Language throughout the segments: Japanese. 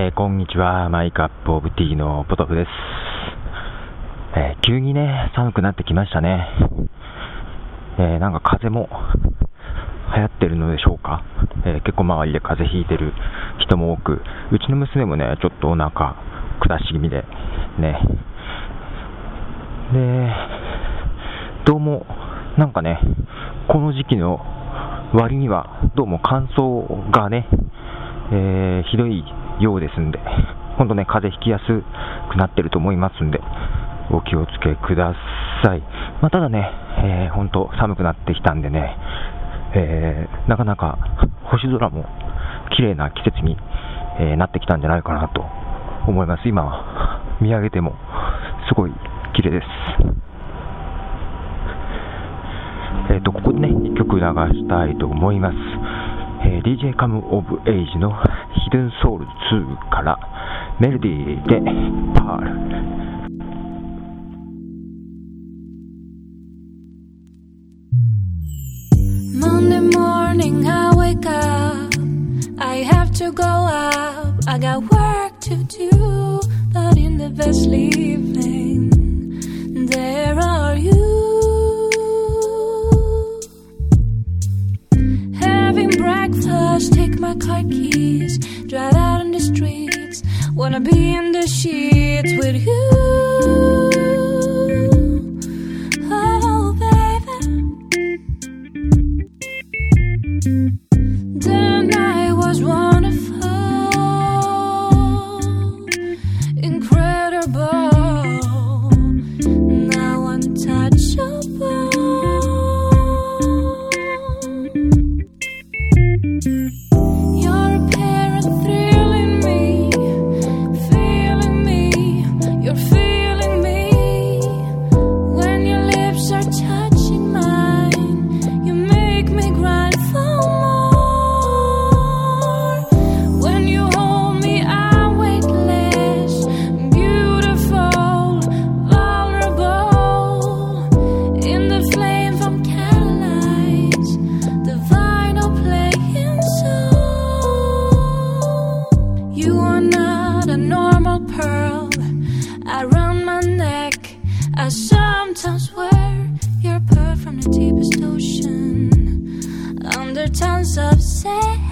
えー、こんにちは、マイカップオブティーのポトフです。えー、急にね、寒くなってきましたね。えー、なんか風も流行ってるのでしょうか。え結構周りで風邪ひいてる人も多く、うちの娘もね、ちょっとお腹下し気味で、ね。で、どうも、なんかね、この時期の割には、どうも乾燥がね、えひどいようですんで、本当ね、風邪ひきやすくなってると思いますんで、お気をつけください。まあ、ただね、えー、本当寒くなってきたんでね、えー、なかなか星空も綺麗な季節に、えー、なってきたんじゃないかなと思います。今、見上げてもすごい綺麗です。えっ、と、ここでね、1曲流したいと思います。えー、DJ カムオブエイジのヒドゥンソウル2からメロディーでパール。Monday morning I wake up I have to go up I got work to do But in the best sleeping There are breakfast, take my car keys, drive out on the streets. Wanna be in the sheets with you. Oh, I sometimes wear your pearl from the deepest ocean under tons of sand.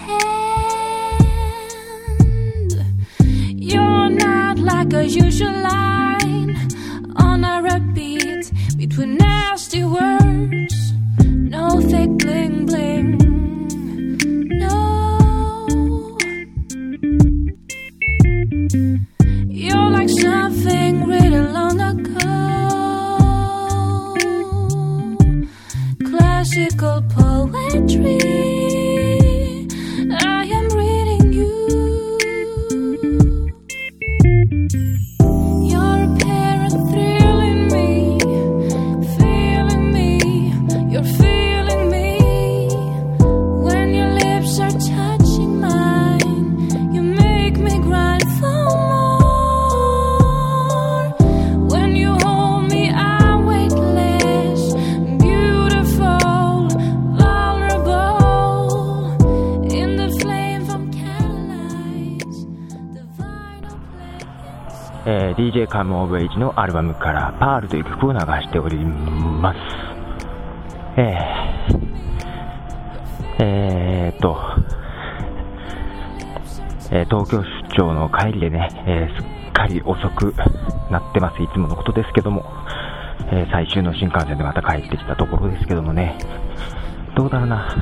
You're not like a usual line on a repeat between nasty words. No fake bling bling. No, you're like something written long ago. physical poetry. DJ カムオブエイジのアルバムからパールという曲を流しております。えー、えー、っと、えー、東京出張の帰りでね、えー、すっかり遅くなってます。いつものことですけども、えー、最終の新幹線でまた帰ってきたところですけどもね、どうだろうな、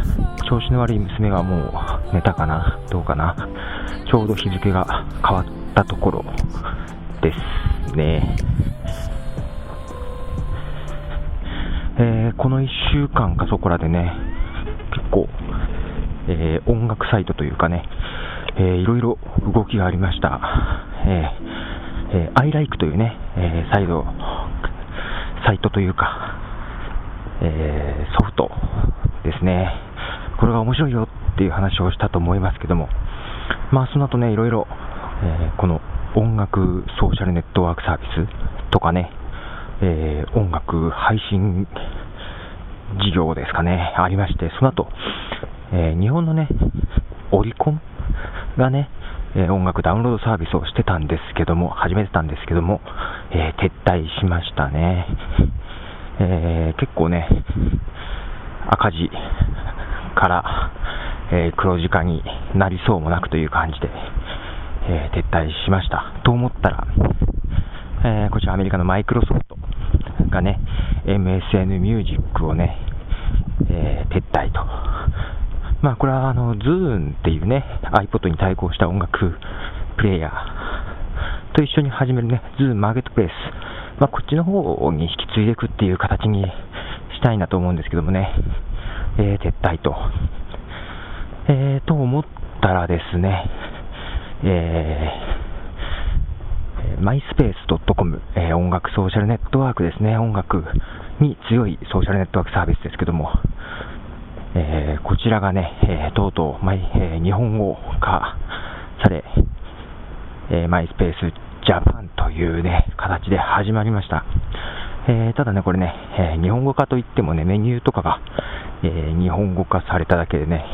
調子の悪い娘はもう寝たかな、どうかな、ちょうど日付が変わったところです。ね。えー、この1週間かそこらでね、結構、えー、音楽サイトというかね、えー、いろいろ動きがありました。えーえー、iLike というね、えー、サイド、サイトというか、えー、ソフトですね。これが面白いよっていう話をしたと思いますけども、まあその後ね、いろいろ、えー、この音楽ソーシャルネットワークサービスとかね、えー、音楽配信事業ですかね、ありまして、その後、えー、日本のね、オリコンがね、えー、音楽ダウンロードサービスをしてたんですけども、始めてたんですけども、えー、撤退しましたね。えー、結構ね、赤字から、えー黒字化になりそうもなくという感じで、え撤退しました。と思ったら、えこちらアメリカのマイクロソフトがね、MSN ミュージックをね、え撤退と。まあ、これはあの、ズーンっていうね、iPod に対抗した音楽プレイヤーと一緒に始めるね、ズーンマーケットプレイス。まあ、こっちの方に引き継いでいくっていう形にしたいなと思うんですけどもね、えー、撤退と。えー、と思ったらですね、えー、マイスペース .com、えー、音楽ソーシャルネットワークですね、音楽に強いソーシャルネットワークサービスですけども、えー、こちらがね、えー、とうとう、まえー、日本語化され、えマイスペースジャパンというね、形で始まりました。えただね、これね、え日本語化といってもね、メニューとかが、え日本語化されただけでね、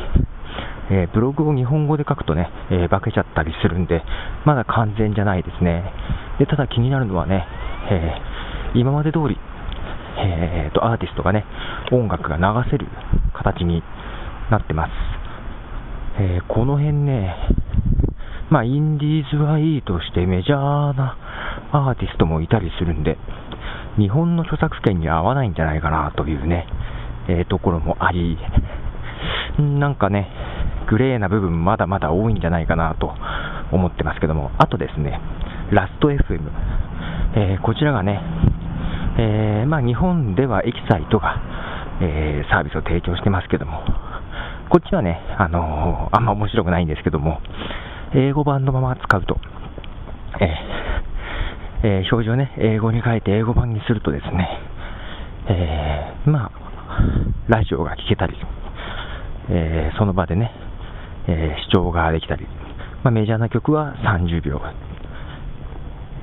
えブログを日本語で書くとね、え化けちゃったりするんで、まだ完全じゃないですね。でただ気になるのはね、え今まで通り、えーと、アーティストがね、音楽が流せる形になってます。えー、この辺ね、まあ、インディーズはいいとしてメジャーなアーティストもいたりするんで、日本の著作権に合わないんじゃないかなというね、えー、ところもあり、なんかね、グレーな部分まだまだ多いんじゃないかなと思ってますけども、あとですね、ラスト FM、えー、こちらがね、えー、まあ、日本ではエキサイトが、えー、サービスを提供してますけども、こっちはね、あの、あんま面白くないんですけども、英語版のまま使うと、えー、表示をね、英語に変えて英語版にするとですね、えまあ、ラジオが聴けたり、えその場でね、え視聴ができたり、まあ、メジャーな曲は30秒、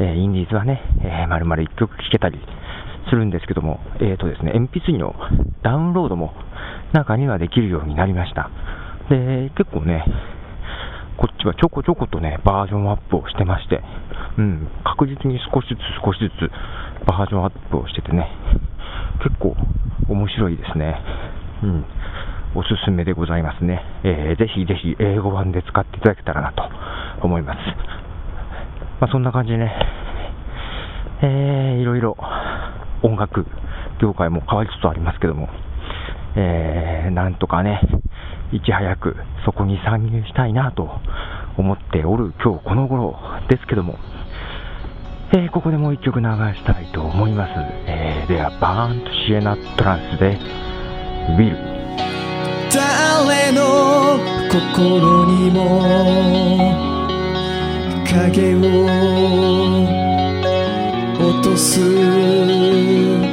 えインディーズはね、えー、丸々1曲聴けたり、するんですけども、えーとですね、MP3 のダウンロードも中にはできるようになりました。で、結構ね、こっちはちょこちょことね、バージョンアップをしてまして、うん、確実に少しずつ少しずつバージョンアップをしててね、結構面白いですね。うん。おすすめでございますね。えー、ぜひぜひ英語版で使っていただけたらなと思います。まあ、そんな感じでね、えー、いろいろ音楽業界も変わりつつありますけども、えー、なんとかね、いち早くそこに参入したいなと思っておる今日この頃ですけども、えー、ここでもう一曲流したいと思います。えー、では、バーンとシエナトランスで、ウィル。心にも影を落とす。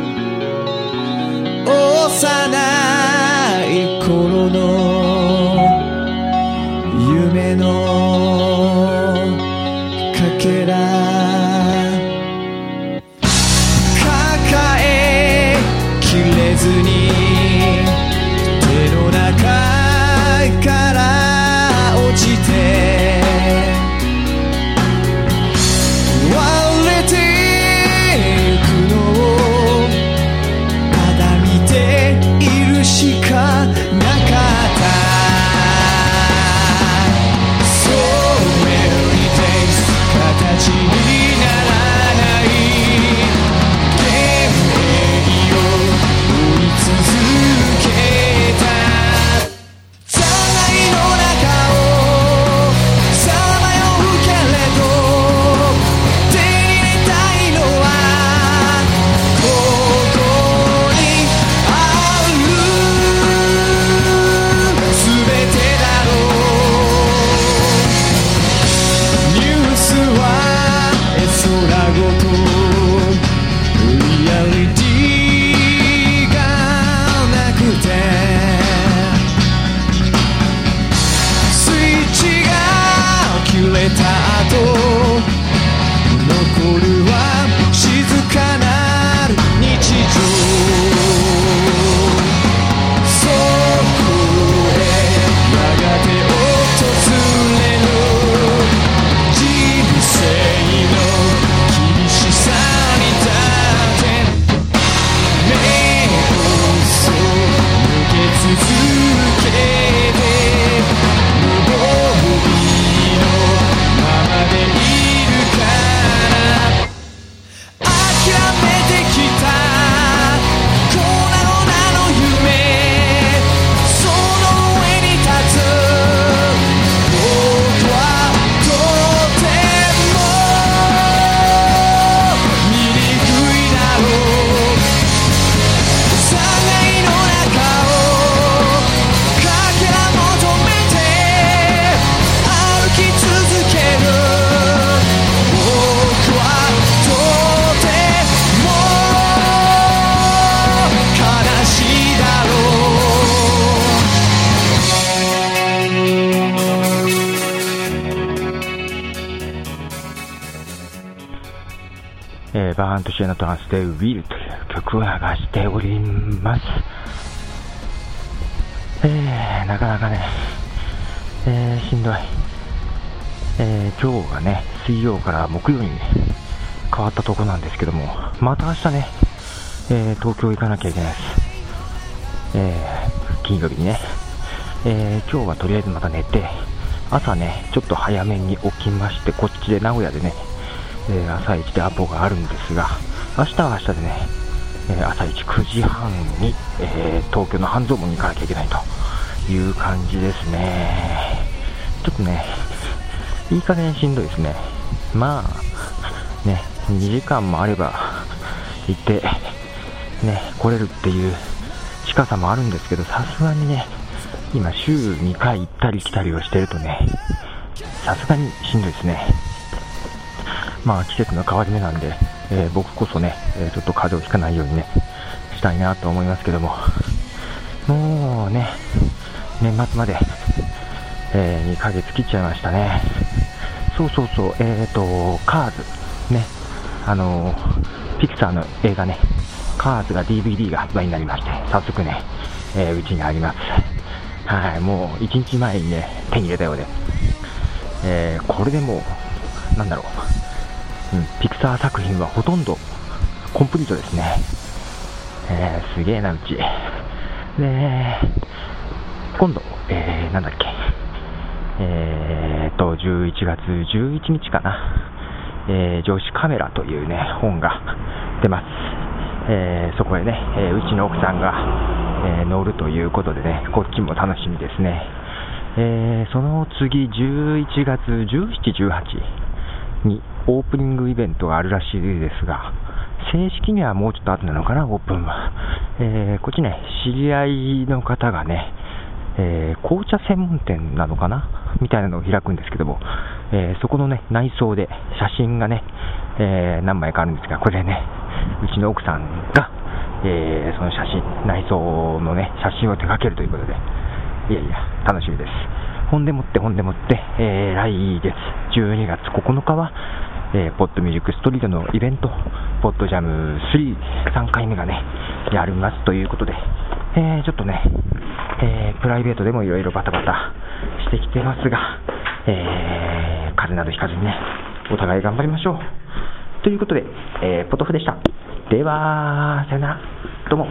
えーバーンとシエナトランスでウィルという曲を流しております。えー、なかなかね、えー、しんどい。えー、今日がね、水曜から木曜に変わったとこなんですけども、また明日ね、え東京行かなきゃいけないです。え金曜日にね、え今日はとりあえずまた寝て、朝ね、ちょっと早めに起きまして、こっちで名古屋でね、えー朝一でアポがあるんですが、明日は明日でね、えー朝一9時半に、えー東京の半蔵門に行かなきゃいけないという感じですね。ちょっとね、いい加減しんどいですね。まあ、ね、2時間もあれば行って、ね、来れるっていう近さもあるんですけど、さすがにね、今週2回行ったり来たりをしてるとね、さすがにしんどいですね。まあ季節の変わり目なんで、えー僕こそね、えーちょっと風邪をひかないようにね、したいなと思いますけども、もうね、年末まで、え2ヶ月切っちゃいましたね。そうそうそう、えーと、カーズ、ね、あのピクサーの映画ね、カーズが DVD が発売になりまして、早速ね、えーうちにあります。はい、もう1日前にね、手に入れたようで、えこれでもう、なんだろう、うん、ピクサー作品はほとんどコンプリートですね。えーすげえな、うち。で、今度、えー、なんだっけ、えーと、11月11日かな、えー、上司カメラというね、本が出ます。えーそこへね、えーうちの奥さんが、え乗るということでね、こっちも楽しみですね。えその次、11月17、18にオープニングイベントがあるらしいですが、正式にはもうちょっと後なのかな、オープンは。えーこっちね、知り合いの方がね、えー紅茶専門店なのかなみたいなのを開くんですけども、えーそこのね、内装で写真がね、えー何枚かあるんですが、これね、うちの奥さんが、えーその写真、内装のね、写真を手掛けるということで、いやいや、楽しみです。ほんでもって、ほんでもって、えー来月12月9日は、えーポッドミュージックストリートのイベント、ポッドジャム3、3回目がね、やりますということで、えーちょっとね、えープライベートでもいろいろバタバタしてきてますが、えー風邪などひかずにね、お互い頑張りましょう。ということで、えーポトフでした。では、さよなら。どうも。